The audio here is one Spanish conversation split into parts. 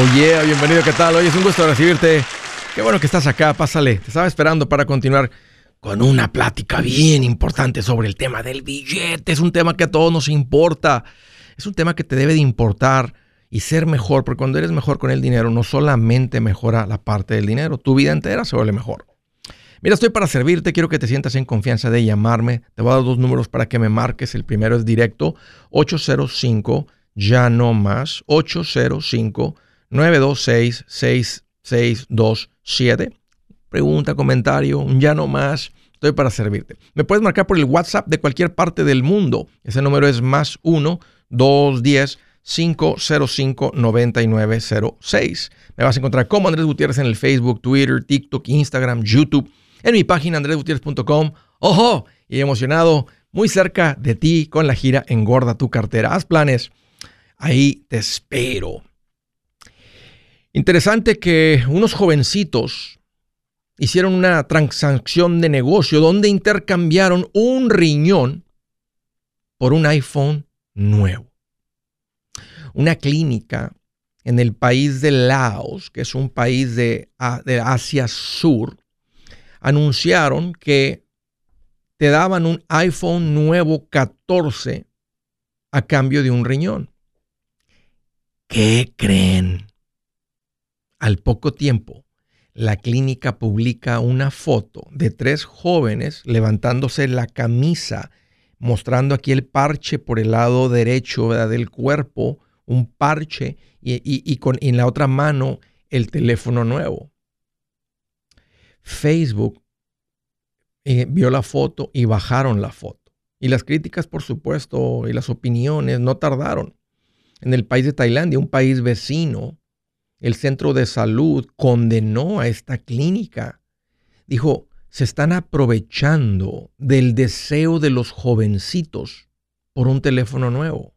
Oh yeah, bienvenido, ¿qué tal? Hoy es un gusto recibirte. Qué bueno que estás acá, pásale. Te estaba esperando para continuar con una plática bien importante sobre el tema del billete. Es un tema que a todos nos importa. Es un tema que te debe de importar y ser mejor, porque cuando eres mejor con el dinero, no solamente mejora la parte del dinero, tu vida entera se vuelve mejor. Mira, estoy para servirte, quiero que te sientas en confianza de llamarme. Te voy a dar dos números para que me marques. El primero es directo, 805, ya no más, 805 926 6627. Pregunta, comentario, ya no más. Estoy para servirte. Me puedes marcar por el WhatsApp de cualquier parte del mundo. Ese número es más 1 210 505 9906. Me vas a encontrar como Andrés Gutiérrez en el Facebook, Twitter, TikTok, Instagram, YouTube, en mi página andresgutierrez.com. ¡Ojo! Y emocionado, muy cerca de ti con la gira Engorda tu cartera. Haz planes. Ahí te espero. Interesante que unos jovencitos hicieron una transacción de negocio donde intercambiaron un riñón por un iPhone nuevo. Una clínica en el país de Laos, que es un país de, Asia Sur, anunciaron que te daban un iPhone nuevo 14 a cambio de un riñón. ¿Qué creen? Al poco tiempo, la clínica publica una foto de tres jóvenes levantándose la camisa, mostrando aquí el parche por el lado derecho del cuerpo, un parche, y, con, en la otra mano el teléfono nuevo. Facebook eh, vio la foto y bajaron la foto. Y las críticas, por supuesto, y las opiniones no tardaron. En el país de Tailandia, un país vecino, el centro de salud condenó a esta clínica. Dijo, se están aprovechando del deseo de los jovencitos por un teléfono nuevo.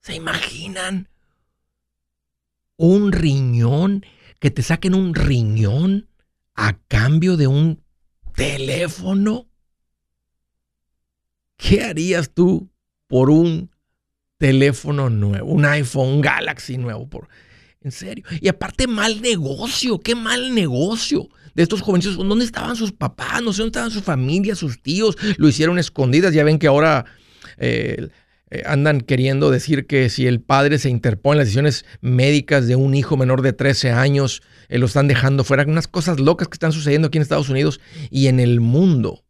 ¿Se imaginan? Un riñón, que te saquen un riñón a cambio de un teléfono. ¿Qué harías tú por un teléfono nuevo, un iPhone, un Galaxy nuevo? Por, en serio. Y aparte, mal negocio. Qué mal negocio. De estos jovencitos, ¿dónde estaban sus papás? No sé dónde estaban sus familias, sus tíos. Lo hicieron escondidas. Ya ven que ahora eh, eh, andan queriendo decir que si el padre se interpone en las decisiones médicas de un hijo menor de 13 años, eh, lo están dejando fuera. Unas cosas locas que están sucediendo aquí en Estados Unidos y en el mundo.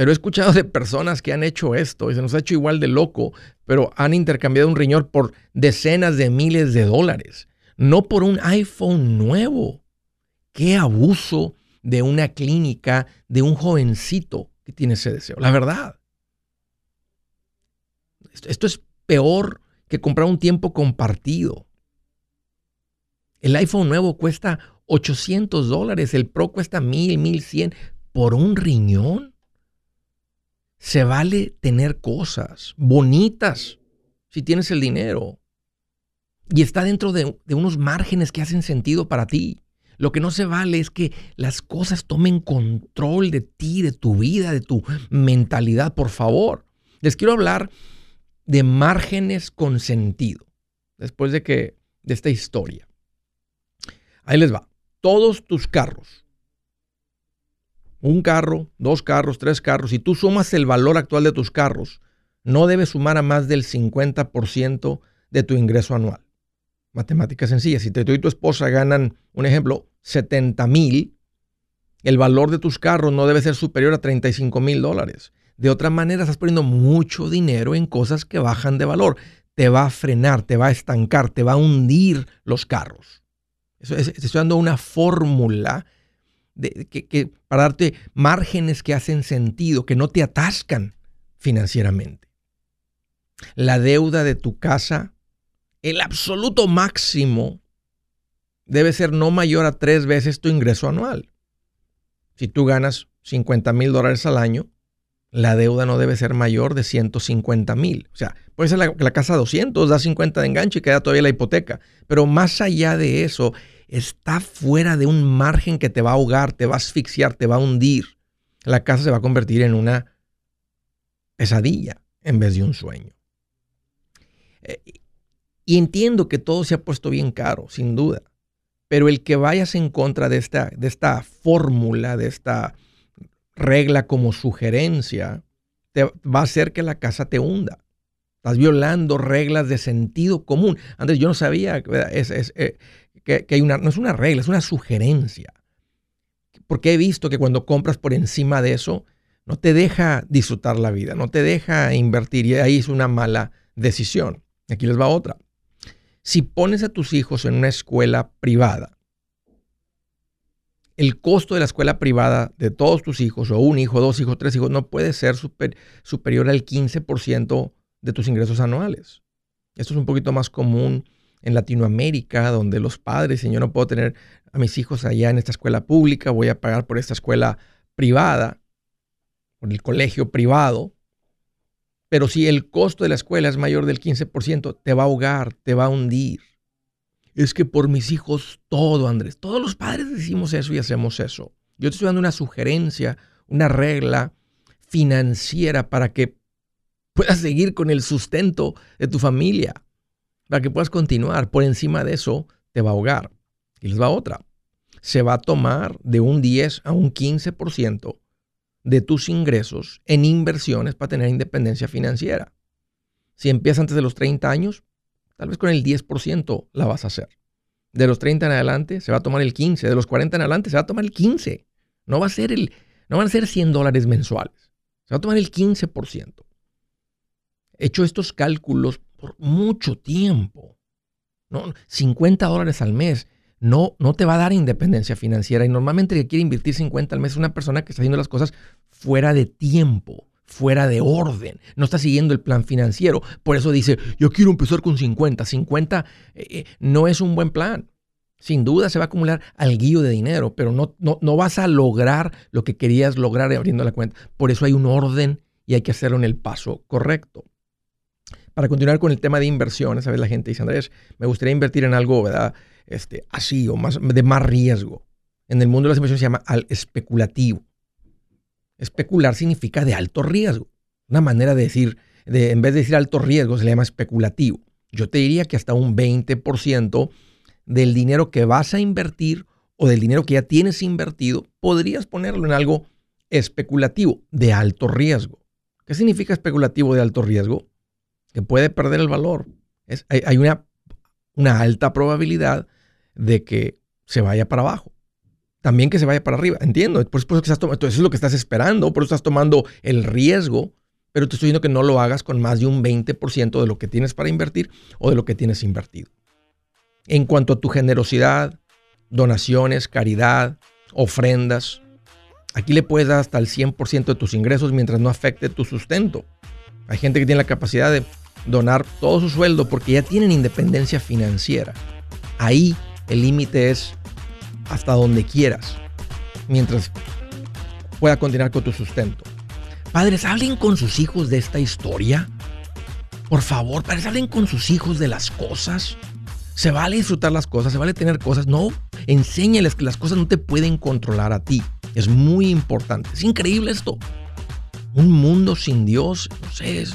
Pero he escuchado de personas que han hecho esto y se nos ha hecho igual de loco, pero han intercambiado un riñón por decenas de miles de dólares, no por un iPhone nuevo. Qué abuso de una clínica de un jovencito que tiene ese deseo. La verdad. Esto, es peor que comprar un tiempo compartido. El iPhone nuevo cuesta 800 dólares, el Pro cuesta 1000, 1100 por un riñón. Se vale tener cosas bonitas si tienes el dinero. Y está dentro de, unos márgenes que hacen sentido para ti. Lo que no se vale es que las cosas tomen control de ti, de tu vida, de tu mentalidad, por favor. Les quiero hablar de márgenes con sentido. Después de que de esta historia. Ahí les va. Todos tus carros un carro, dos carros, tres carros, si tú sumas el valor actual de tus carros, no debes sumar a más del 50% de tu ingreso anual. Matemática sencilla. Si tú y tu esposa ganan, un ejemplo, 70 mil, el valor de tus carros no debe ser superior a 35 mil dólares. De otra manera, estás poniendo mucho dinero en cosas que bajan de valor. Te va a frenar, te va a estancar, te va a hundir los carros. Eso te estoy dando una fórmula que, para darte márgenes que hacen sentido, que no te atascan financieramente. La deuda de tu casa, el absoluto máximo, debe ser no mayor a tres veces tu ingreso anual. Si tú ganas 50 mil dólares al año, la deuda no debe ser mayor de 150 mil. O sea, puede ser la, la casa 200, da 50 de enganche y queda todavía la hipoteca. Pero más allá de eso, está fuera de un margen que te va a ahogar, te va a asfixiar, te va a hundir. La casa se va a convertir en una pesadilla en vez de un sueño. Eh, Y entiendo que todo se ha puesto bien caro, sin duda. Pero el que vayas en contra de esta, de esta fórmula, de esta regla como sugerencia, te va a hacer que la casa te hunda. Estás violando reglas de sentido común. Antes yo no sabía es, eh, que, hay una, no es una regla, es una sugerencia. Porque he visto que cuando compras por encima de eso, no te deja disfrutar la vida, no te deja invertir y ahí es una mala decisión. Aquí les va otra. Si pones a tus hijos en una escuela privada, el costo de la escuela privada de todos tus hijos, o un hijo, dos hijos, tres hijos, no puede ser superior al 15% de tus ingresos anuales. Esto es un poquito más común en Latinoamérica, donde los padres, si yo no puedo tener a mis hijos allá en esta escuela pública, voy a pagar por esta escuela privada, por el colegio privado. Pero si el costo de la escuela es mayor del 15%, te va a ahogar, te va a hundir es que por mis hijos todo, Andrés. Todos los padres decimos eso y hacemos eso. Yo te estoy dando una sugerencia, una regla financiera para que puedas seguir con el sustento de tu familia, para que puedas continuar. Por encima de eso te va a ahogar. Y les va otra. Se va a tomar de un 10 a un 15% de tus ingresos en inversiones para tener independencia financiera. Si empiezas antes de los 30 años, Tal vez con el 10% la vas a hacer. De los 30 en adelante se va a tomar el 15. De los 40 en adelante se va a tomar el 15. No va a ser el, no van a ser 100 dólares mensuales. Se va a tomar el 15%. He hecho estos cálculos por mucho tiempo. ¿no? 50 dólares al mes no, no te va a dar independencia financiera. Y normalmente el que quiere invertir 50 al mes es una persona que está haciendo las cosas fuera de tiempo fuera de orden, no está siguiendo el plan financiero. Por eso dice, yo quiero empezar con 50. 50 eh, eh, no es un buen plan. Sin duda se va a acumular guío de dinero, pero no, no, no vas a lograr lo que querías lograr abriendo la cuenta. Por eso hay un orden y hay que hacerlo en el paso correcto. Para continuar con el tema de inversiones, a veces la gente dice, Andrés, me gustaría invertir en algo, ¿verdad? Este, así o más, de más riesgo. En el mundo de las inversiones se llama al especulativo. Especular significa de alto riesgo. Una manera de decir, de, en vez de decir alto riesgo, se le llama especulativo. Yo te diría que hasta un 20% del dinero que vas a invertir o del dinero que ya tienes invertido, podrías ponerlo en algo especulativo de alto riesgo. ¿Qué significa especulativo de alto riesgo? Que puede perder el valor. Es, hay, una, una alta probabilidad de que se vaya para abajo también que se vaya para arriba. Entiendo. Por eso, que estás eso es lo que estás esperando, por eso estás tomando el riesgo, pero te estoy diciendo que no lo hagas con más de un 20% de lo que tienes para invertir o de lo que tienes invertido. En cuanto a tu generosidad, donaciones, caridad, ofrendas, aquí le puedes dar hasta el 100% de tus ingresos mientras no afecte tu sustento. Hay gente que tiene la capacidad de donar todo su sueldo porque ya tienen independencia financiera. Ahí el límite es hasta donde quieras, mientras pueda continuar con tu sustento. Padres, hablen con sus hijos de esta historia. Por favor, padres, hablen con sus hijos de las cosas. Se vale disfrutar las cosas, se vale tener cosas. No, enséñales que las cosas no te pueden controlar a ti. Es muy importante. Es increíble esto. Un mundo sin Dios, no sé, es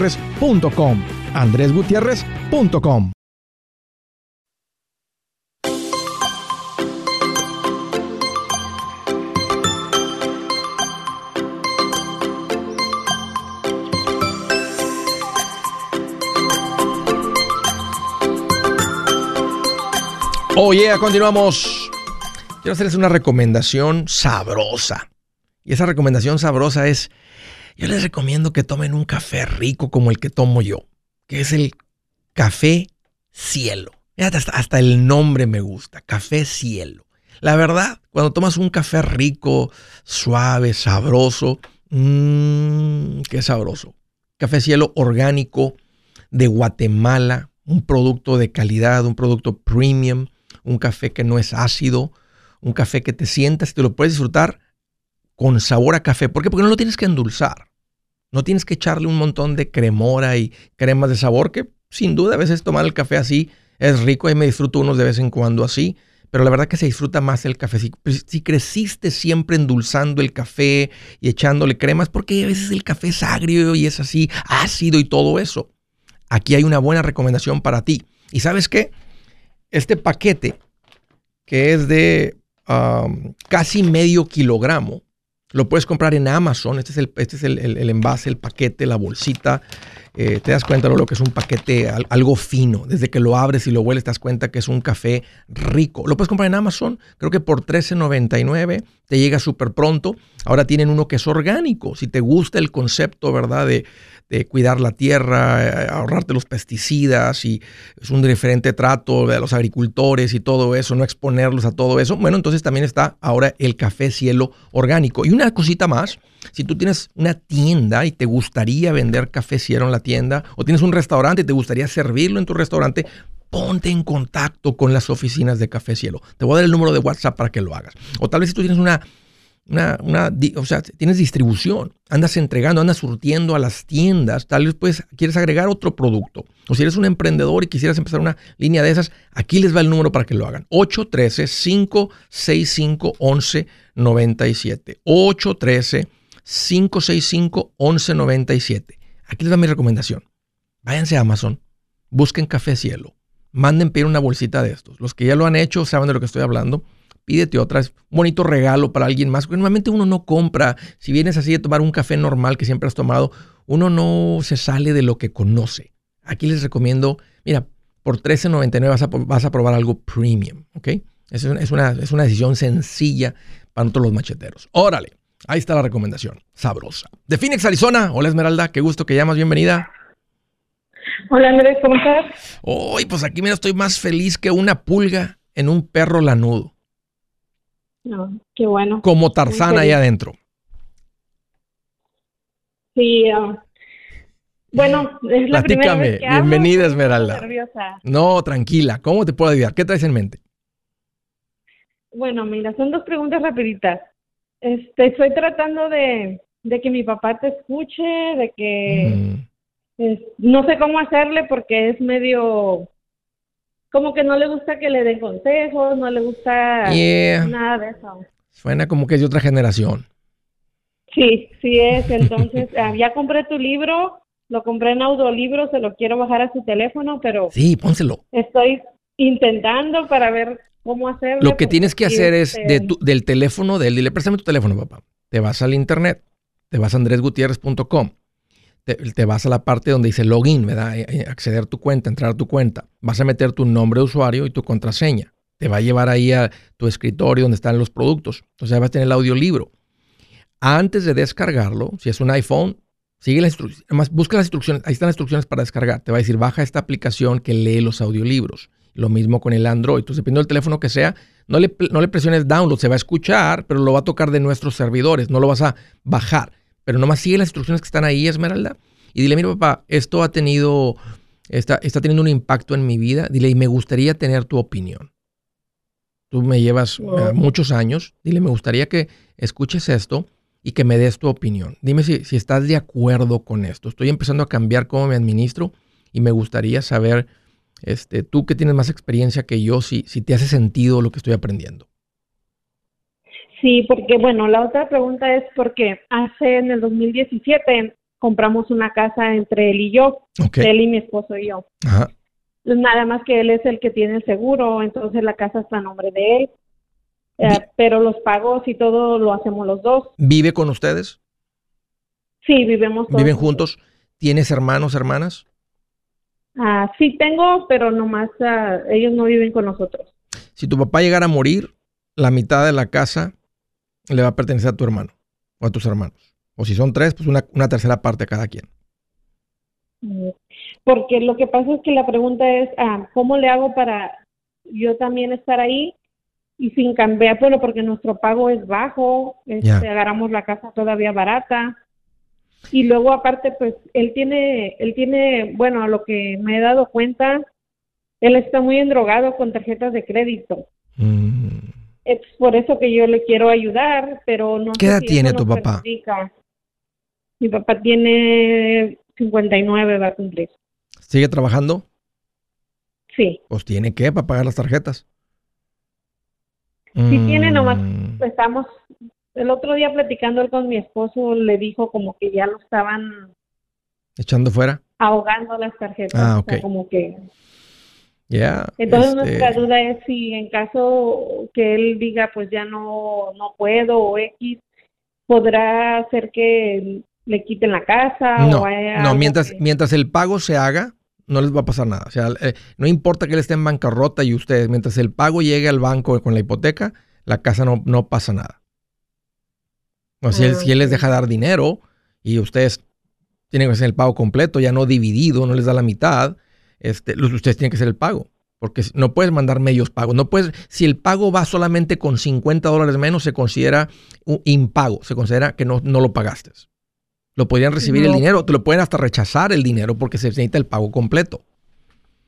andresgutierrez.com. andresgutierrez.com. Oye, yeah, continuamos. Quiero hacerles una recomendación sabrosa. Y esa recomendación sabrosa es, yo les recomiendo que tomen un café rico como el que tomo yo, que es el café cielo. Hasta, el nombre me gusta, café cielo. La verdad, cuando tomas un café rico, suave, sabroso, mmm, qué sabroso. Café cielo orgánico de Guatemala, un producto de calidad, un producto premium un café que no es ácido, un café que te sientas y te lo puedes disfrutar con sabor a café. ¿Por qué? Porque no lo tienes que endulzar. No tienes que echarle un montón de cremora y cremas de sabor, que sin duda a veces tomar el café así es rico y me disfruto unos de vez en cuando así, pero la verdad que se disfruta más el café. Si, si, creciste siempre endulzando el café y echándole cremas, porque a veces el café es agrio y es así ácido y todo eso. Aquí hay una buena recomendación para ti. ¿Y sabes qué? este paquete, que es de casi medio kilogramo, lo puedes comprar en Amazon. Este es el, este es el, envase, el paquete, la bolsita. Eh, te das cuenta de lo que es un paquete algo fino. Desde que lo abres y lo hueles, te das cuenta que es un café rico. Lo puedes comprar en Amazon. Creo que por $13.99 te llega súper pronto. Ahora tienen uno que es orgánico. Si te gusta el concepto, ¿verdad? De, cuidar la tierra, eh, ahorrarte los pesticidas y es un diferente trato de los agricultores y todo eso, no exponerlos a todo eso. Bueno, entonces también está ahora el café cielo orgánico. Y una cosita más, si tú tienes una tienda y te gustaría vender café cielo en la tienda, o tienes un restaurante y te gustaría servirlo en tu restaurante, ponte en contacto con las oficinas de Café Cielo. Te voy a dar el número de WhatsApp para que lo hagas. O tal vez si tú tienes una una, o sea, tienes distribución, andas entregando, andas surtiendo a las tiendas, tal vez pues quieres agregar otro producto. O si eres un emprendedor y quisieras empezar una línea de esas, aquí les va el número para que lo hagan. 813-565-1197. 813-565-1197. Aquí les va mi recomendación. Váyanse a Amazon, busquen Café Cielo, manden pedir una bolsita de estos. Los que ya lo han hecho saben de lo que estoy hablando pídete otra, es un bonito regalo para alguien más. Normalmente uno no compra, si vienes así de tomar un café normal que siempre has tomado, uno no se sale de lo que conoce. Aquí les recomiendo, mira, por $13.99 vas a, vas a probar algo premium, ¿ok? Es una, es, una, decisión sencilla para todos los macheteros. Órale, ahí está la recomendación, sabrosa. De Phoenix, Arizona. Hola Esmeralda, qué gusto que llamas, bienvenida. Hola Andrés, ¿cómo estás? Hoy, pues aquí mira, estoy más feliz que una pulga en un perro lanudo. No, qué bueno. Como Tarzán ahí adentro. Sí, ah, bueno, es la primera vez que Bienvenida, Esmeralda. No, tranquila. ¿Cómo te puedo ayudar? ¿Qué traes en mente? Bueno, mira, son dos preguntas rapiditas. Este, estoy tratando de, de que mi papá te escuche, de que no sé cómo hacerle porque es medio como que no le gusta que le den consejos, no le gusta nada de eso. Suena como que es de otra generación. Sí, sí es. Entonces, ah, ya compré tu libro, lo compré en audiolibro, se lo quiero bajar a su teléfono, pero... Sí, pónselo. Estoy intentando para ver cómo hacerlo. Lo que tienes que hacer es de este del teléfono de él, dile, préstame tu teléfono, papá. Te vas al internet, te vas a andresgutierrez.com te, vas a la parte donde dice login, ¿verdad? Eh, eh, acceder a tu cuenta, entrar a tu cuenta. Vas a meter tu nombre de usuario y tu contraseña. Te va a llevar ahí a tu escritorio donde están los productos. Entonces vas a tener el audiolibro. Antes de descargarlo, si es un iPhone, Sigue las instrucciones. Además, busca las instrucciones. Ahí están las instrucciones para descargar. Te va a decir, baja esta aplicación que lee los audiolibros. Lo mismo con el Android. Entonces, dependiendo del teléfono que sea, no le, no le presiones download. Se va a escuchar, pero lo va a tocar de nuestros servidores. No lo vas a bajar. Pero nomás sigue las instrucciones que están ahí, Esmeralda. Y dile, mira, papá, esto ha tenido, está, está teniendo un impacto en mi vida. Dile, y me gustaría tener tu opinión. Tú me llevas eh, muchos años. Dile, me gustaría que escuches esto y que me des tu opinión. Dime si, si estás de acuerdo con esto. Estoy empezando a cambiar cómo me administro y me gustaría saber, este, tú que tienes más experiencia que yo, si, si te hace sentido lo que estoy aprendiendo. Sí, porque bueno, la otra pregunta es porque hace en el 2017 compramos una casa entre él y yo, él y mi esposo y yo. Ajá. Nada más que él es el que tiene el seguro, entonces la casa está a nombre de él. Eh, pero los pagos y todo lo hacemos los dos. ¿Vive con ustedes? Sí, vivimos todos. ¿Viven juntos? ¿Tienes hermanos, hermanas? Ah, sí tengo, pero nomás ah, ellos no viven con nosotros. Si tu papá llegara a morir, la mitad de la casa le va a pertenecer a tu hermano o a tus hermanos. O si son tres, pues una, una tercera parte a cada quien. Mm, porque lo que pasa es que la pregunta es, ah, ¿cómo le hago para yo también estar ahí y sin cambiar, bueno, porque nuestro pago es bajo, este, agarramos la casa todavía barata. Y luego aparte, pues él tiene, él tiene, bueno, a lo que me he dado cuenta, él está muy endrogado con tarjetas de crédito. Mm. Es por eso que yo le quiero ayudar, pero no ¿Qué edad tiene tu papá? Mi papá tiene 59, va a cumplir. ¿Sigue trabajando? Sí. Pues tiene que para pagar las tarjetas. Sí tiene nomás, mm. estamos, el otro día platicando con mi esposo, le dijo como que ya lo estaban... ¿Echando fuera? Ahogando las tarjetas. Ah, ok. como que... Ya. Entonces nuestra este duda es si en caso que él diga pues ya no, no puedo o X, podrá hacer que le quiten la casa no, No, mientras, mientras el pago se haga, no les va a pasar nada. O sea, eh, no importa que él esté en bancarrota y ustedes, mientras el pago llegue al banco con la hipoteca, la casa no, no pasa nada. O si, él, si él les deja dar dinero y ustedes tienen que hacer el pago completo, ya no dividido, no les da la mitad, este, ustedes tienen que hacer el pago. Porque no puedes mandar medios pagos. No puedes, si el pago va solamente con 50 dólares menos, se considera un impago. Se considera que no, no lo pagaste. Lo podrían recibir el dinero, te lo pueden hasta rechazar el dinero porque se necesita el pago completo.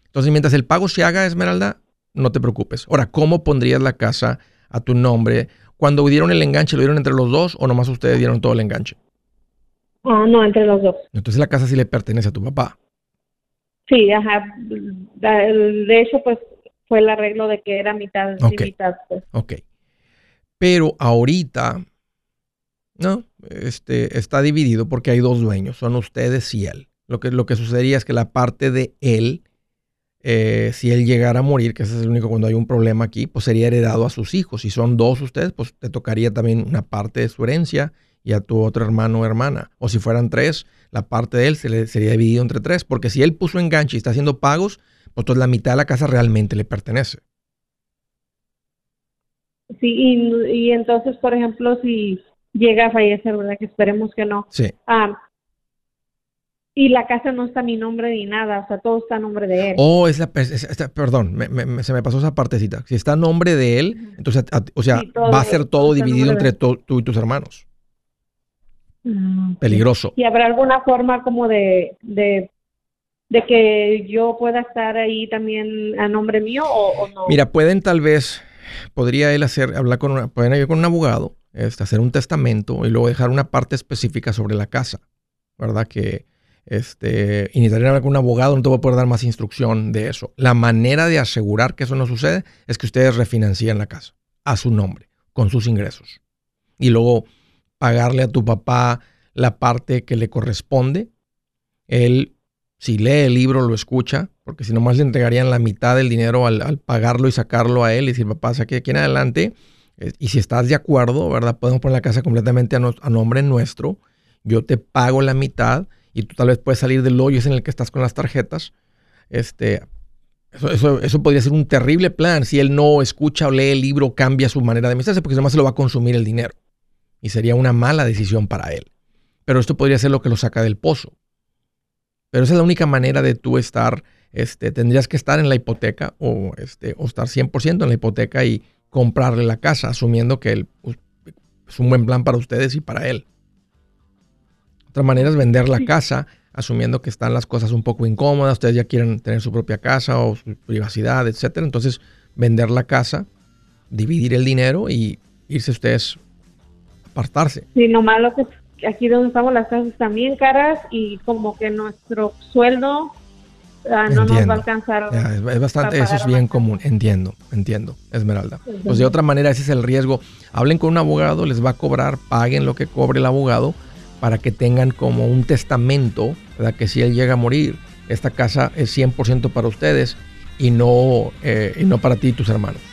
Entonces, mientras el pago se haga, Esmeralda, no te preocupes. Ahora, ¿cómo pondrías la casa a tu nombre? Cuando dieron el enganche, ¿lo dieron entre los dos o nomás ustedes dieron todo el enganche? Ah, no, entre los dos. Entonces la casa sí le pertenece a tu papá. Sí, ajá. De hecho, pues fue el arreglo de que era mitad y mitad. Pues. Ok. Pero ahorita, no, este, está dividido porque hay dos dueños, son ustedes y él. Lo que, lo que sucedería es que la parte de él, eh, si él llegara a morir, que ese es el único cuando hay un problema aquí, pues sería heredado a sus hijos. Si son dos ustedes, pues te tocaría también una parte de su herencia y a tu otro hermano o hermana. O si fueran tres, la parte de él se le, sería dividido entre tres. Porque si él puso enganche y está haciendo pagos, pues entonces la mitad de la casa realmente le pertenece. Sí, y, y entonces, por ejemplo, si llega a fallecer, ¿verdad? Que esperemos que no. Sí. Ah, y la casa no está a mi nombre ni nada, o sea, todo está a nombre de él. Oh, es la, perdón, se me pasó esa partecita. Si está a nombre de él, entonces, o sea, va a ser todo dividido entre tú y tus hermanos. Mm, Peligroso. ¿Y habrá alguna forma como de, de, de, que yo pueda estar ahí también a nombre mío o, no? Mira, pueden tal vez, podría él hacer, hablar con, una, pueden ir con un abogado este, hacer un testamento y luego dejar una parte específica sobre la casa, ¿verdad? Que este, y necesitarían hablar con un abogado, no te voy a poder dar más instrucción de eso. La manera de asegurar que eso no sucede es que ustedes refinancien la casa a su nombre, con sus ingresos. Y luego pagarle a tu papá la parte que le corresponde. Él, si lee el libro, lo escucha, porque si nomás le entregarían la mitad del dinero al, pagarlo y sacarlo a él y decir, papá, saque de aquí en adelante, y si estás de acuerdo, ¿verdad? Podemos poner la casa completamente a, nombre nuestro. Yo te pago la mitad y tú tal vez puedes salir del hoyo en el que estás con las tarjetas. Este, eso, eso, podría ser un terrible plan si él no escucha o lee el libro, cambia su manera de administrarse, porque además se lo va a consumir el dinero. Y sería una mala decisión para él. pero esto podría ser lo que lo saca del pozo. Pero esa es la única manera de tú estar, este, tendrías que estar en la hipoteca o, este, o estar 100% en la hipoteca y comprarle la casa, asumiendo que él, pues, es un buen plan para ustedes y para él. Otra manera es vender la casa, asumiendo que están las cosas un poco incómodas, ustedes ya quieren tener su propia casa o su privacidad, etcétera. Entonces, vender la casa, dividir el dinero y irse ustedes apartarse. Sí, lo malo que aquí donde estamos las casas están bien caras y como que nuestro sueldo ah, no nos va a alcanzar. es, bastante, eso es bien común, entiendo, entiendo, Esmeralda. Pues de otra manera ese es el riesgo. Hablen con un abogado, les va a cobrar, paguen lo que cobre el abogado para que tengan como un testamento, ¿verdad? que si él llega a morir, esta casa es 100% para ustedes y no, eh, y no para ti y tus hermanos.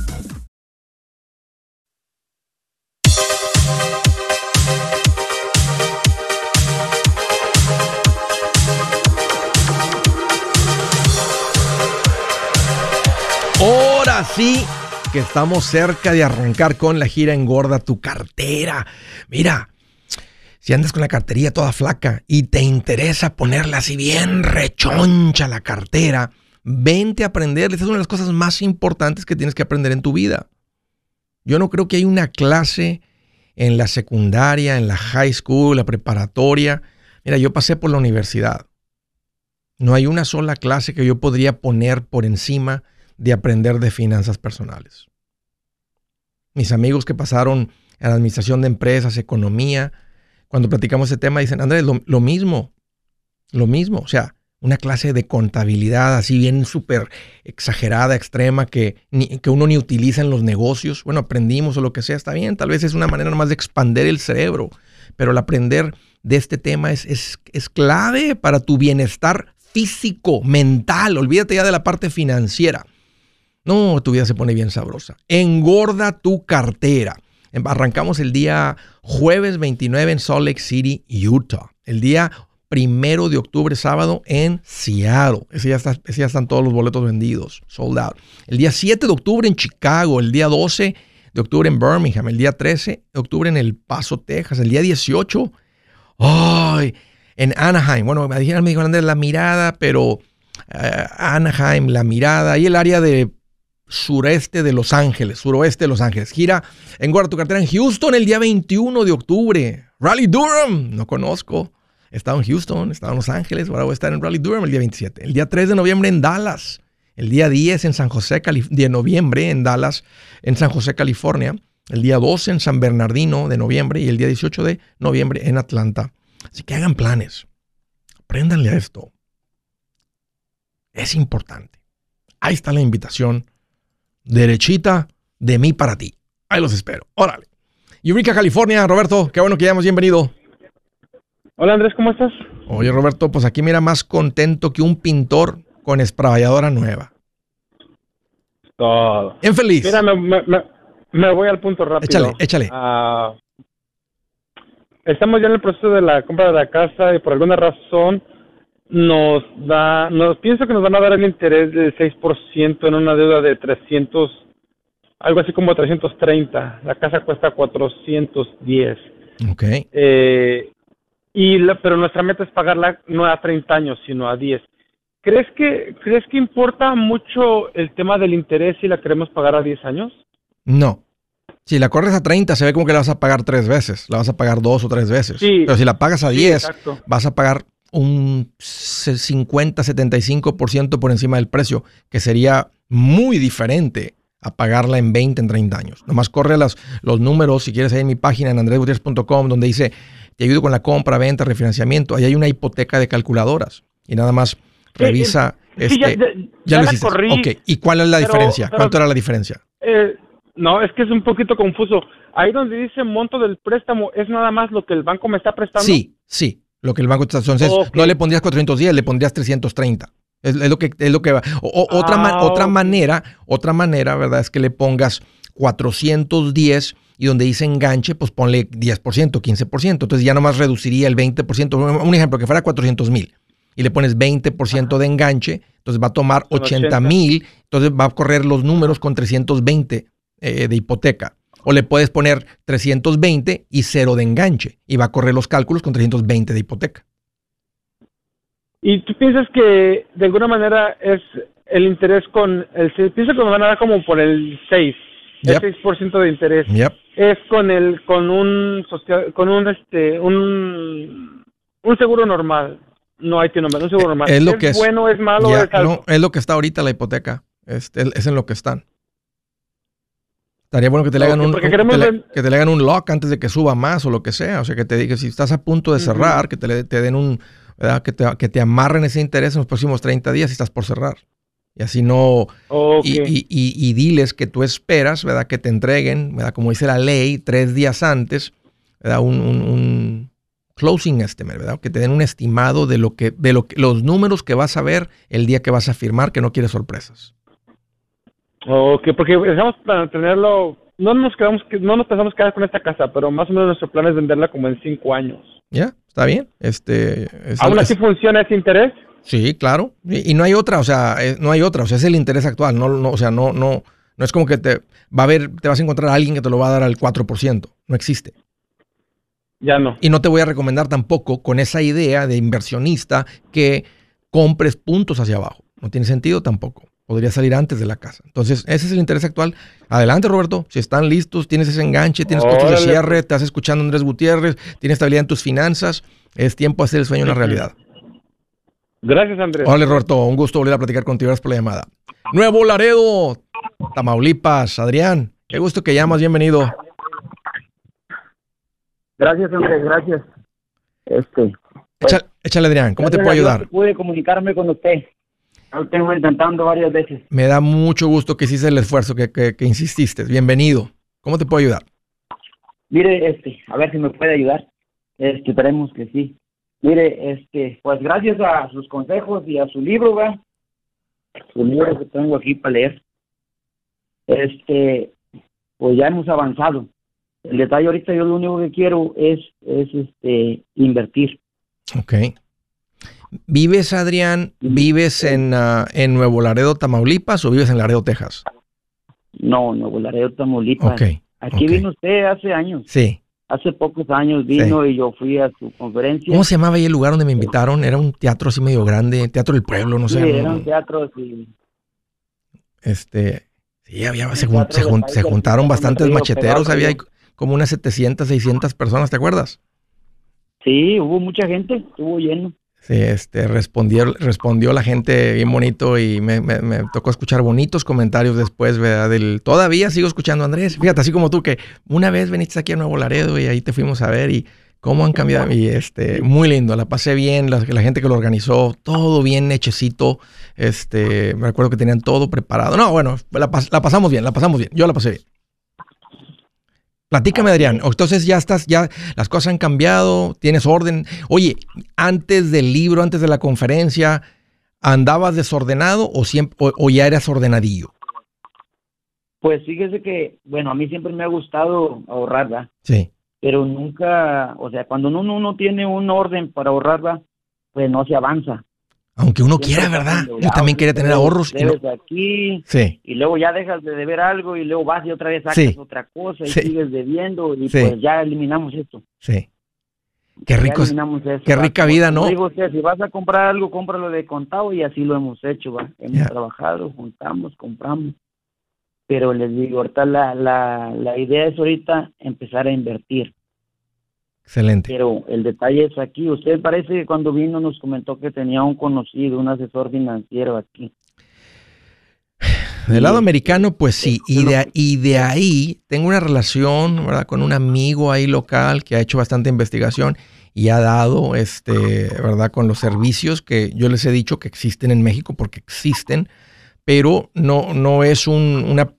Ahora sí que estamos cerca de arrancar con la gira Engorda tu cartera. Mira, si andas con la cartería toda flaca y te interesa ponerla así bien rechoncha la cartera, vente a aprender. Esa es una de las cosas más importantes que tienes que aprender en tu vida. Yo no creo que hay una clase en la secundaria, en la high school, la preparatoria. Mira, yo pasé por la universidad. No hay una sola clase que yo podría poner por encima de aprender de finanzas personales. Mis amigos que pasaron a la administración de empresas, economía, cuando platicamos ese tema, dicen, Andrés, lo, mismo, lo mismo, o sea, una clase de contabilidad así bien súper exagerada, extrema, que, que uno ni utiliza en los negocios. Bueno, aprendimos o lo que sea, está bien, tal vez es una manera más de expandir el cerebro, pero el aprender de este tema es, es, es clave para tu bienestar físico, mental, olvídate ya de la parte financiera. No, tu vida se pone bien sabrosa. Engorda tu cartera. Em, arrancamos el día jueves 29 en Salt Lake City, Utah. El día primero de octubre, sábado, en Seattle. Ese ya, está, ese ya están todos los boletos vendidos, sold out. El día 7 de octubre en Chicago. El día 12 de octubre en Birmingham. El día 13 de octubre en El Paso, Texas. El día 18, ¡ay! en Anaheim. Bueno, me dijeron, me dijo la mirada, pero eh, Anaheim, la mirada y el área de sureste de Los Ángeles, suroeste de Los Ángeles. Gira en Guarda tu cartera en Houston el día 21 de octubre. Rally Durham, no conozco. He en Houston, he estado en Los Ángeles, ahora voy a estar en Rally Durham el día 27. El día 3 de noviembre en Dallas. El día 10 en San José, de noviembre en Dallas, en San José, California. El día 12 en San Bernardino de noviembre y el día 18 de noviembre en Atlanta. Así que hagan planes. Apréndanle a esto. Es importante. Ahí está la invitación derechita de mí para ti. Ahí los espero. Órale. Eureka, California. Roberto, qué bueno que ya hemos bienvenido. Hola Andrés, ¿cómo estás? Oye Roberto, pues aquí mira más contento que un pintor con espravalladora nueva. Todo. En feliz. Mira, me, voy al punto rápido. Échale, échale. Ah, estamos ya en el proceso de la compra de la casa y por alguna razón nos da, nos pienso que nos van a dar el interés de 6% en una deuda de 300, algo así como 330. La casa cuesta 410. Ok. Eh, y pero nuestra meta es pagarla no a 30 años, sino a 10. ¿Crees que, ¿Crees que importa mucho el tema del interés si la queremos pagar a 10 años? No. Si la corres a 30, se ve como que la vas a pagar tres veces. La vas a pagar dos o tres veces. Pero si la pagas a 10, vas a pagar un 50, 75% por encima del precio, que sería muy diferente a pagarla en 20, en 30 años. Nomás corre los números, si quieres, ahí en mi página en andresgutierrez.com, donde dice, te ayudo con la compra, venta, refinanciamiento. Ahí hay una hipoteca de calculadoras. Y nada más revisa... este, ya, lo hiciste. Ok, ¿y cuál es la diferencia? ¿Cuánto era la diferencia? Eh, no, es que es un poquito confuso. Ahí donde dice monto del préstamo, ¿es nada más lo que el banco me está prestando? Sí, sí, lo que el banco está... Entonces, no le pondrías 410, le pondrías 330. Es, lo que es lo que va. otra, ah, otra manera, otra manera, ¿verdad? Es que le pongas 410 y donde dice enganche, pues ponle 10%, 15%. Entonces ya nomás reduciría el 20%. Un ejemplo, que fuera 400 mil y le pones 20% de enganche, entonces va a tomar 80 mil, entonces va a correr los números con 320 eh, de hipoteca. O le puedes poner 320 y cero de enganche y va a correr los cálculos con 320 de hipoteca. ¿Y tú piensas que de alguna manera es el interés con el pienso que me van a dar como por el 6, el 6% de interés. Es con el con un con un este un un seguro normal. No hay que nombrar un seguro normal. Es, lo que es bueno, es malo, No, es lo que está ahorita la hipoteca. Es, es en lo que están. Estaría bueno que te le hagan un, que, te le, hagan un lock antes de que suba más o lo que sea. O sea, que te diga si estás a punto de cerrar, que te, te den un, que te, que te amarren ese interés en los próximos 30 días y estás por cerrar. Y así no. Y, diles que tú esperas, ¿verdad? Que te entreguen, ¿verdad? Como dice la ley, tres días antes, ¿verdad? Un, closing estimate, ¿verdad? Que te den un estimado de lo que, de lo que, los números que vas a ver el día que vas a firmar, que no quieres sorpresas. Ok, porque pensamos para tenerlo, no nos quedamos, no nos pensamos quedar con esta casa, pero más o menos nuestro plan es venderla como en cinco años. Ya, está bien. Este, ¿Aún así funciona ese interés? Sí, claro. Y, no hay otra, o sea, eh, no hay otra, o sea, es el interés actual. No, no, o sea, no, no, no es como que te va a ver, te vas a encontrar a alguien que te lo va a dar al 4%. No existe. Ya no. Y no te voy a recomendar tampoco con esa idea de inversionista que compres puntos hacia abajo. No tiene sentido tampoco podría salir antes de la casa. Entonces, ese es el interés actual. Adelante, Roberto. Si están listos, tienes ese enganche, tienes costos de cierre, estás escuchando a Andrés Gutiérrez, tienes estabilidad en tus finanzas, es tiempo de hacer el sueño una realidad. Gracias, Andrés. Hola, Roberto. Un gusto volver a platicar contigo. Gracias por la llamada. Nuevo Laredo, Tamaulipas. Adrián, qué gusto que llamas. Bienvenido. Gracias, Andrés. Gracias. Este. échale, Adrián. ¿Cómo te puedo ayudar? Pude comunicarme con usted. Lo tengo intentando varias veces. Me da mucho gusto que hiciste el esfuerzo, que, que, insististe. Bienvenido. ¿Cómo te puedo ayudar? Mire, este, a ver si me puede ayudar. Este, esperemos que sí. Mire, este, pues gracias a sus consejos y a su libro, ¿va? Su libro que tengo aquí para leer. Este, pues ya hemos avanzado. El detalle ahorita yo lo único que quiero es, es este, invertir. Ok. ¿Vives, Adrián, vives en, uh, en Nuevo Laredo, Tamaulipas o vives en Laredo, Texas? No, Nuevo Laredo, Tamaulipas. Ok. Aquí vino usted hace años. Sí. Hace pocos años vino y yo fui a su conferencia. ¿Cómo se llamaba ahí el lugar donde me invitaron? Era un teatro así medio grande, Teatro del Pueblo, no sé. Sí, era un teatro así. Este, sí, había, se, se, juntaron bastantes macheteros, había como unas 700, 600 personas, ¿te acuerdas? Sí, hubo mucha gente, estuvo lleno. Sí, este, respondió, respondió la gente bien bonito y me, tocó escuchar bonitos comentarios después, ¿verdad? Todavía sigo escuchando Andrés. Fíjate, así como tú, que una vez veniste aquí a Nuevo Laredo y ahí te fuimos a ver y cómo han cambiado. Y este, muy lindo, la pasé bien, la, la gente que lo organizó, todo bien hechecito. Este, me acuerdo que tenían todo preparado. No, bueno, la, la pasamos bien, la pasamos bien. Yo la pasé bien. Platícame, Adrián. Entonces ya estás, ya las cosas han cambiado, tienes orden. Oye, antes del libro, antes de la conferencia, ¿andabas desordenado o, siempre, o, ya eras ordenadillo? Pues fíjese que, bueno, a mí siempre me ha gustado ahorrar, ¿verdad? Sí. Pero nunca, o sea, cuando uno no tiene un orden para ahorrar, pues no se avanza. Aunque uno quiera, ¿verdad? Yo también quería tener ahorros. y aquí, sí. y luego ya dejas de deber algo y luego vas y otra vez sacas otra cosa y sigues debiendo y pues ya eliminamos esto. Sí. Qué rico. Qué rica vida, ¿no? Digo, si vas a comprar algo, cómpralo de contado y así lo hemos hecho, ¿va? Hemos trabajado, juntamos, compramos. Pero les digo, ahorita la, la, la idea es ahorita empezar a invertir. Excelente. Pero el detalle es aquí. Usted parece que cuando vino nos comentó que tenía un conocido, un asesor financiero aquí. Del lado americano, pues sí. Y de, y de ahí tengo una relación, ¿verdad? Con un amigo ahí local que ha hecho bastante investigación y ha dado, este, ¿verdad? Con los servicios que yo les he dicho que existen en México porque existen, pero no, no es una,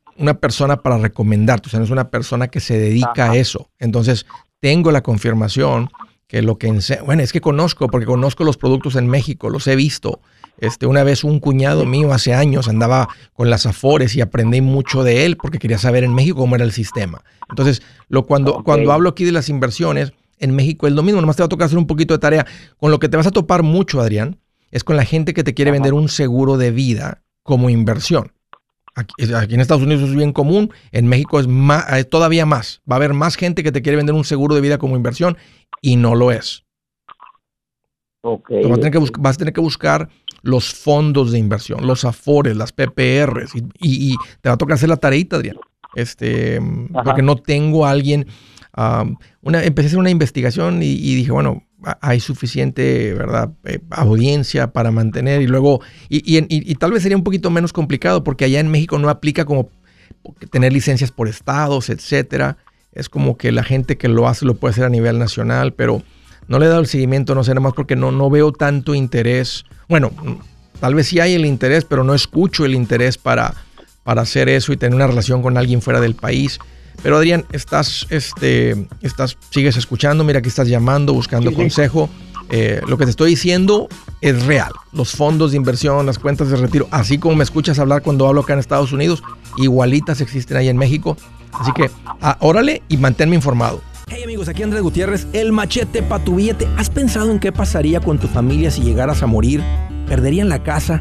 persona para recomendarte, o sea, no es una persona que se dedica a eso. Entonces, tengo la confirmación que lo que bueno, es que conozco, porque conozco los productos en México, los he visto. Este, una vez un cuñado mío hace años andaba con las Afores y aprendí mucho de él porque quería saber en México cómo era el sistema. Entonces, lo, cuando, cuando hablo aquí de las inversiones, en México es lo mismo, nomás te va a tocar hacer un poquito de tarea. Con lo que te vas a topar mucho, Adrián, es con la gente que te quiere vender un seguro de vida como inversión. Aquí, en Estados Unidos es bien común, en México es más, eh, todavía más. Va a haber más gente que te quiere vender un seguro de vida como inversión y no lo es. Okay. Vas, a tener que vas, a tener que buscar los fondos de inversión, los afores, las PPRs y, te va a tocar hacer la tareita, Adrián. Este, porque no tengo a alguien. una, empecé a hacer una investigación y dije, bueno, hay suficiente, ¿verdad? Eh, audiencia para mantener y luego, y, tal vez sería un poquito menos complicado porque allá en México no aplica como tener licencias por estados, etcétera. Es como que la gente que lo hace lo puede hacer a nivel nacional, pero no le he dado el seguimiento, no sé, nada más porque no, no veo tanto interés. Bueno, tal vez sí hay el interés, pero no escucho el interés para, para hacer eso y tener una relación con alguien fuera del país. Pero Adrián, estás, este, estás, sigues escuchando, mira que estás llamando, buscando consejo. Eh, lo que te estoy diciendo es real. Los fondos de inversión, las cuentas de retiro, así como me escuchas hablar cuando hablo acá en Estados Unidos, igualitas existen ahí en México. Así que, ah, órale y manténme informado. Hey amigos, aquí Andrés Gutiérrez, el machete para tu billete. ¿Has pensado en qué pasaría con tu familia si llegaras a morir? ¿Perderían la casa?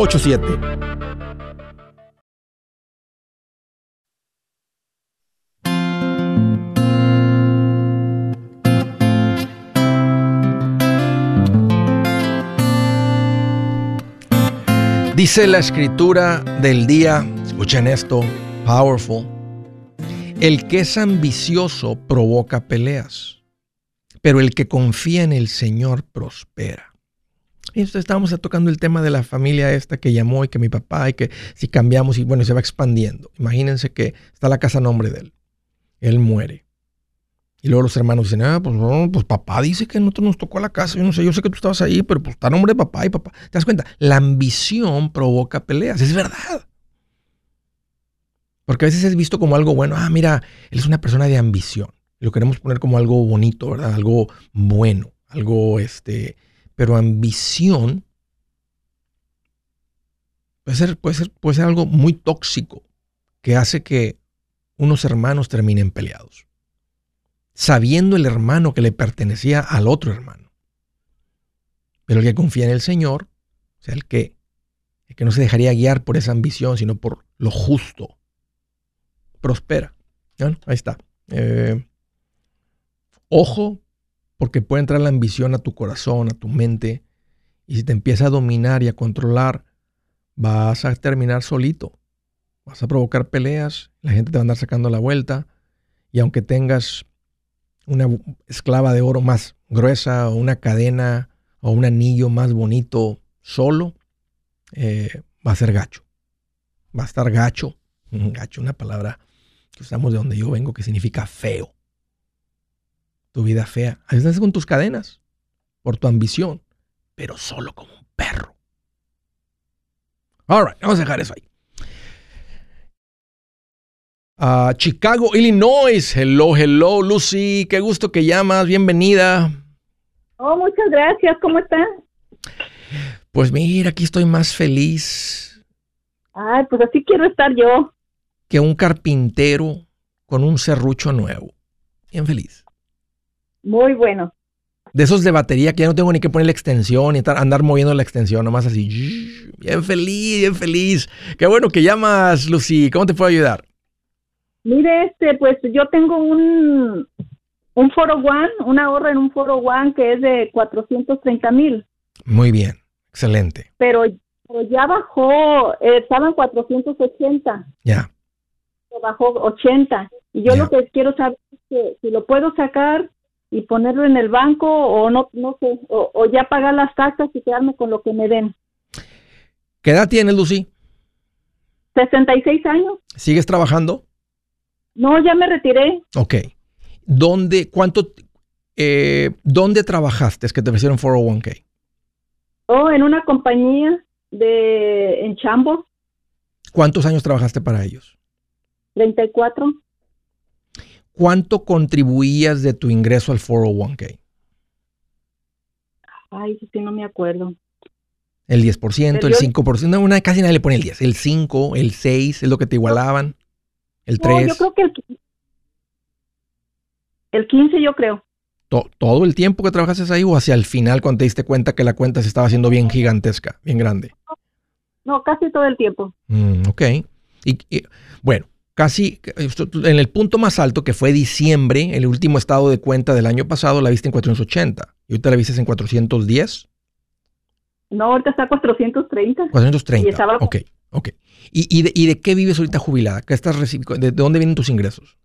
844-748-8887 Dice la escritura del día, escuchen esto, powerful. El que es ambicioso provoca peleas, pero el que confía en el Señor prospera. Y esto estábamos tocando el tema de la familia esta que llamó y que mi papá y que si cambiamos y bueno, se va expandiendo. Imagínense que está la casa a nombre de él. Él muere. Y luego los hermanos dicen, ah, pues, pues papá dice que nosotros nos tocó la casa. Yo no sé, yo sé que tú estabas ahí, pero pues está a nombre de papá y papá. ¿Te das cuenta? La ambición provoca peleas. Es verdad. Porque a veces es visto como algo bueno. Ah, mira, él es una persona de ambición. Lo queremos poner como algo bonito, ¿verdad? Algo bueno, algo este. Pero ambición puede ser, puede ser, puede ser algo muy tóxico que hace que unos hermanos terminen peleados. Sabiendo el hermano que le pertenecía al otro hermano. Pero el que confía en el Señor, o sea, el que, el que no se dejaría guiar por esa ambición, sino por lo justo, prospera. Ahí está. Eh, ojo, porque puede entrar la ambición a tu corazón, a tu mente, y si te empieza a dominar y a controlar, vas a terminar solito. Vas a provocar peleas, la gente te va a andar sacando la vuelta, y aunque tengas una esclava de oro más gruesa, o una cadena, o un anillo más bonito solo, eh, va a ser gacho. Va a estar gacho. Gacho, una palabra que usamos de donde yo vengo, que significa feo. Tu vida fea. Ahí estás con tus cadenas, por tu ambición, pero solo como un perro. All right, vamos a dejar eso ahí. a Chicago, Illinois. Hello, hello, Lucy. Qué gusto que llamas. Bienvenida. Oh, muchas gracias. ¿Cómo estás? Pues mira, aquí estoy más feliz. Ay, pues así quiero estar yo. Que un carpintero con un serrucho nuevo. Bien feliz. Muy bueno. De esos de batería que ya no tengo ni que poner la extensión y andar moviendo la extensión, nomás así. Bien feliz, bien feliz. Qué bueno que llamas, Lucy. ¿Cómo te puedo ayudar? Mire, este, pues yo tengo un, un foro one, una ahorro en un foro one que es de 430 mil. Muy bien, excelente. Pero, ya bajó, eh, estaban 480. Ya. Bajó 80. Y yo lo que quiero saber es que si lo puedo sacar y ponerlo en el banco o no, no sé, o, ya pagar las taxas y quedarme con lo que me den. ¿Qué edad tienes, Lucy? 66 años. ¿Sigues trabajando? No, ya me retiré. Ok. ¿Dónde, cuánto, eh, dónde trabajaste es que te ofrecieron 401k? Oh, en una compañía de, en Chambo. ¿Cuántos años trabajaste para ellos? 34. ¿Cuánto contribuías de tu ingreso al 401k? Ay, sí, no me acuerdo. El 10%, el 5%, una, casi nadie le pone el 10. El 5, el 6 es lo que te igualaban. El 3. yo creo que el, el 15 yo creo. ¿Todo el tiempo que trabajaste ahí o hacia el final cuando te diste cuenta que la cuenta se estaba haciendo bien gigantesca, bien grande? No, casi todo el tiempo. Mm, ok. y, bueno, casi en el punto más alto que fue diciembre, el último estado de cuenta del año pasado, la viste en 480. ¿Y ahorita la viste en 410? No, ahorita está 430. 430. Y estaba... Ok, ok. ¿Y, de, ¿Y, de, qué vives ahorita jubilada? ¿Qué estás de, dónde vienen tus ingresos?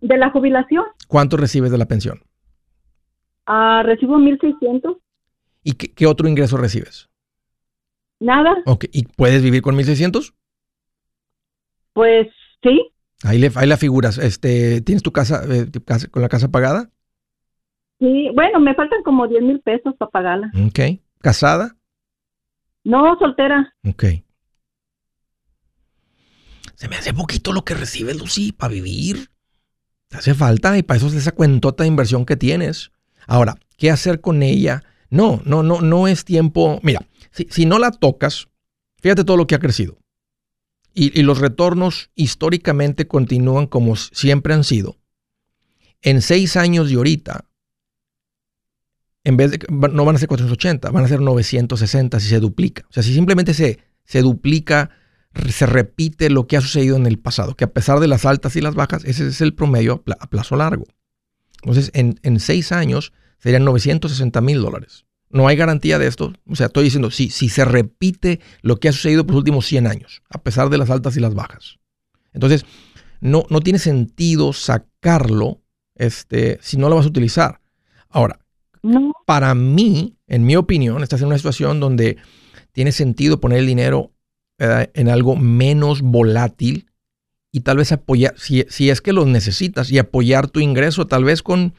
De la jubilación. ¿Cuánto recibes de la pensión? Ah, recibo 1.600. ¿Y qué, qué, otro ingreso recibes? Nada. Ok, ¿y puedes vivir con 1.600? Pues Sí. Ahí, le, ahí la figuras. Este, ¿Tienes tu casa, eh, con la casa pagada? Sí, bueno, me faltan como 10 mil pesos para pagarla. Ok. ¿Casada? No, soltera. Ok. Se me hace poquito lo que recibe Lucy para vivir. Te hace falta y para eso es esa cuentota de inversión que tienes. Ahora, ¿qué hacer con ella? No, no, no, no es tiempo. Mira, si, si no la tocas, fíjate todo lo que ha crecido y, los retornos históricamente continúan como siempre han sido, en seis años de ahorita, en vez de, no van a ser 480, van a ser 960 si se duplica. O sea, si simplemente se, se duplica, se repite lo que ha sucedido en el pasado, que a pesar de las altas y las bajas, ese es el promedio a, plazo largo. Entonces, en, en seis años serían 960 mil dólares. No hay garantía de esto. O sea, estoy diciendo, si, si se repite lo que ha sucedido por los últimos 100 años, a pesar de las altas y las bajas. Entonces, no, no tiene sentido sacarlo este, si no lo vas a utilizar. Ahora, para mí, en mi opinión, estás en una situación donde tiene sentido poner el dinero en algo menos volátil y tal vez apoyar, si, si es que lo necesitas, y apoyar tu ingreso tal vez con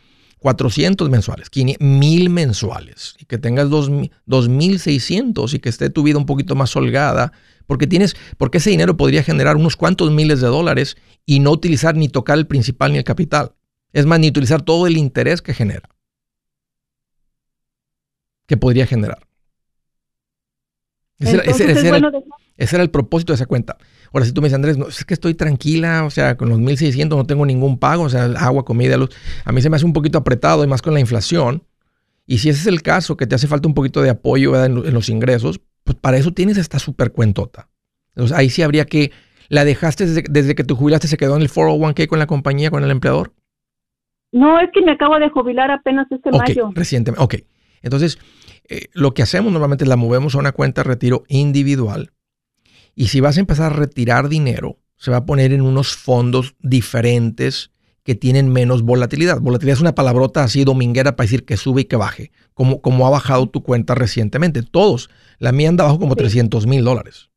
400 mensuales, 1000 mensuales y que tengas 2600 y que esté tu vida un poquito más holgada, porque tienes, porque ese dinero podría generar unos cuantos miles de dólares y no utilizar ni tocar el principal ni el capital. Es más, ni utilizar todo el interés que genera. Que podría generar. Ese, era, el, propósito de esa cuenta. Ahora, si tú me dices, Andrés, no, es que estoy tranquila, o sea, con los 1.600 no tengo ningún pago, o sea, agua, comida, luz. A mí se me hace un poquito apretado y más con la inflación. Y si ese es el caso, que te hace falta un poquito de apoyo en, los ingresos, pues para eso tienes esta super cuentota. Entonces ahí sí habría que, ¿la dejaste desde, que tú jubilaste, se quedó en el 401k con la compañía, con el empleador? No, es que me acabo de jubilar apenas este okay, mayo. Recientemente, ok. Entonces, eh, lo que hacemos normalmente es la movemos a una cuenta de retiro individual y si vas a empezar a retirar dinero, se va a poner en unos fondos diferentes que tienen menos volatilidad. Volatilidad es una palabrota así dominguera para decir que sube y que baje, como, como ha bajado tu cuenta recientemente. Todos, la mía anda abajo como 300 mil dólares.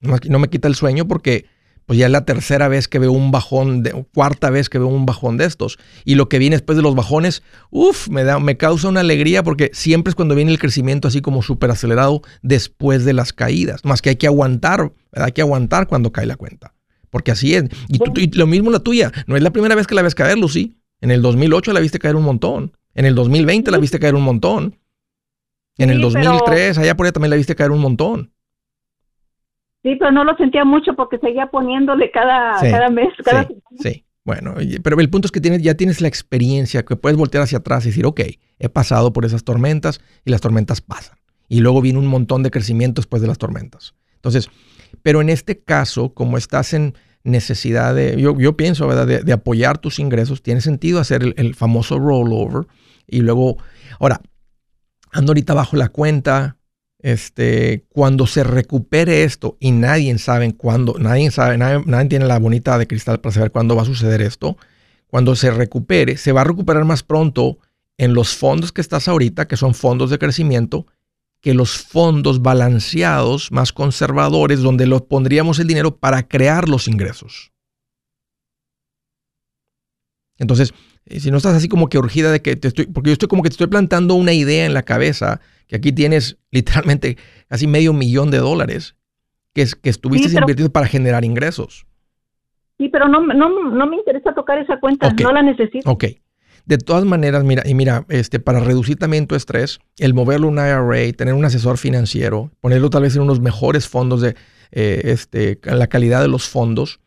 No me quita el sueño porque pues ya es la tercera vez que veo un bajón, de, cuarta vez que veo un bajón de estos. Y lo que viene después de los bajones, uff, me, da, me causa una alegría porque siempre es cuando viene el crecimiento así como súper acelerado después de las caídas. Más que hay que aguantar, hay que aguantar cuando cae la cuenta. Porque así es. Y, tú- y lo mismo la tuya. No es la primera vez que la ves caer, Lucy. En el 2008 la viste caer un montón. En el 2020 la viste caer un montón. En el Sí, pero- 2003, allá por allá también la viste caer un montón. Sí, pero no lo sentía mucho porque seguía poniéndole cada, Sí, cada mes, cada Sí, sí. Bueno, pero el punto es que tienes, ya tienes la experiencia, que puedes voltear hacia atrás y decir, ok, he pasado por esas tormentas y las tormentas pasan. Y luego viene un montón de crecimiento después de las tormentas. Entonces, pero en este caso, como estás en necesidad de, yo, yo pienso, ¿verdad?, de, de apoyar tus ingresos, tiene sentido hacer el, el famoso rollover y luego, ahora, ando ahorita bajo la cuenta, este, cuando se recupere esto y nadie sabe cuándo, nadie sabe, nadie, tiene la bonita de cristal para saber cuándo va a suceder esto, cuando se recupere, se va a recuperar más pronto en los fondos que estás ahorita, que son fondos de crecimiento, que los fondos balanceados más conservadores, donde lo pondríamos el dinero para crear los ingresos. Entonces, eh, si no estás así como que urgida de que te estoy, porque yo estoy como que te estoy plantando una idea en la cabeza, que aquí tienes literalmente casi medio millón de dólares que, que estuviste Sí, pero- invirtiendo para generar ingresos. Sí, pero no, no, no me interesa tocar esa cuenta, no la necesito. Ok. De todas maneras, mira, y mira, este, para reducir también tu estrés, el moverlo a un IRA, tener un asesor financiero, ponerlo tal vez en unos mejores fondos de eh, este, la calidad de los fondos,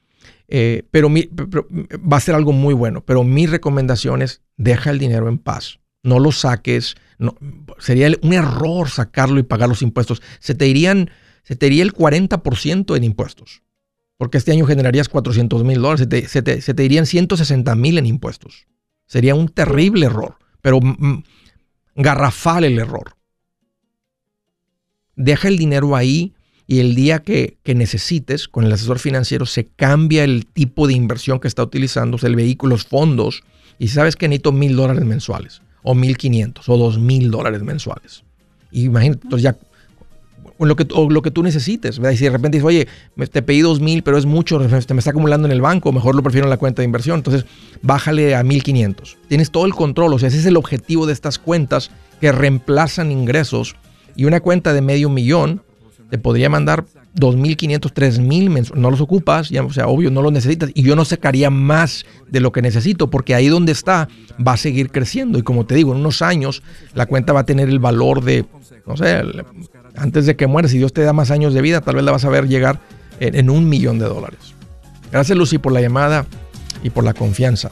eh, pero, mi- pero va a ser algo muy bueno. Pero mi recomendación es deja el dinero en paz. No lo saques. No, sería un error sacarlo y pagar los impuestos. Se te irían, se te iría el 40% en impuestos. Porque este año generarías 400 mil dólares. Se te, se te- se te irían 160 mil en impuestos. Sería un terrible error, pero garrafal el error. Deja el dinero ahí y el día que, necesites con el asesor financiero se cambia el tipo de inversión que está utilizando, o el vehículo, los fondos, y sabes que necesito mil dólares mensuales, o mil quinientos, o dos mil dólares mensuales. Imagínate, entonces ya o lo que, o lo que tú necesites, ¿verdad? Y si de repente dices, oye, te pedí dos mil, pero es mucho, te me está acumulando en el banco, mejor lo prefiero en la cuenta de inversión, entonces bájale a 1500. Tienes todo el control, o sea, ese es el objetivo de estas cuentas que reemplazan ingresos y una cuenta de medio millón te podría mandar 2.500, 3.000 mensuales. No los ocupas, ya, o sea, obvio, no los necesitas. Y yo no sacaría más de lo que necesito, porque ahí donde está va a seguir creciendo. Y como te digo, en unos años la cuenta va a tener el valor de, no sé, antes de que mueras, si Dios te da más años de vida, tal vez la vas a ver llegar en, en un millón de dólares. Gracias, Lucy, por la llamada y por la confianza.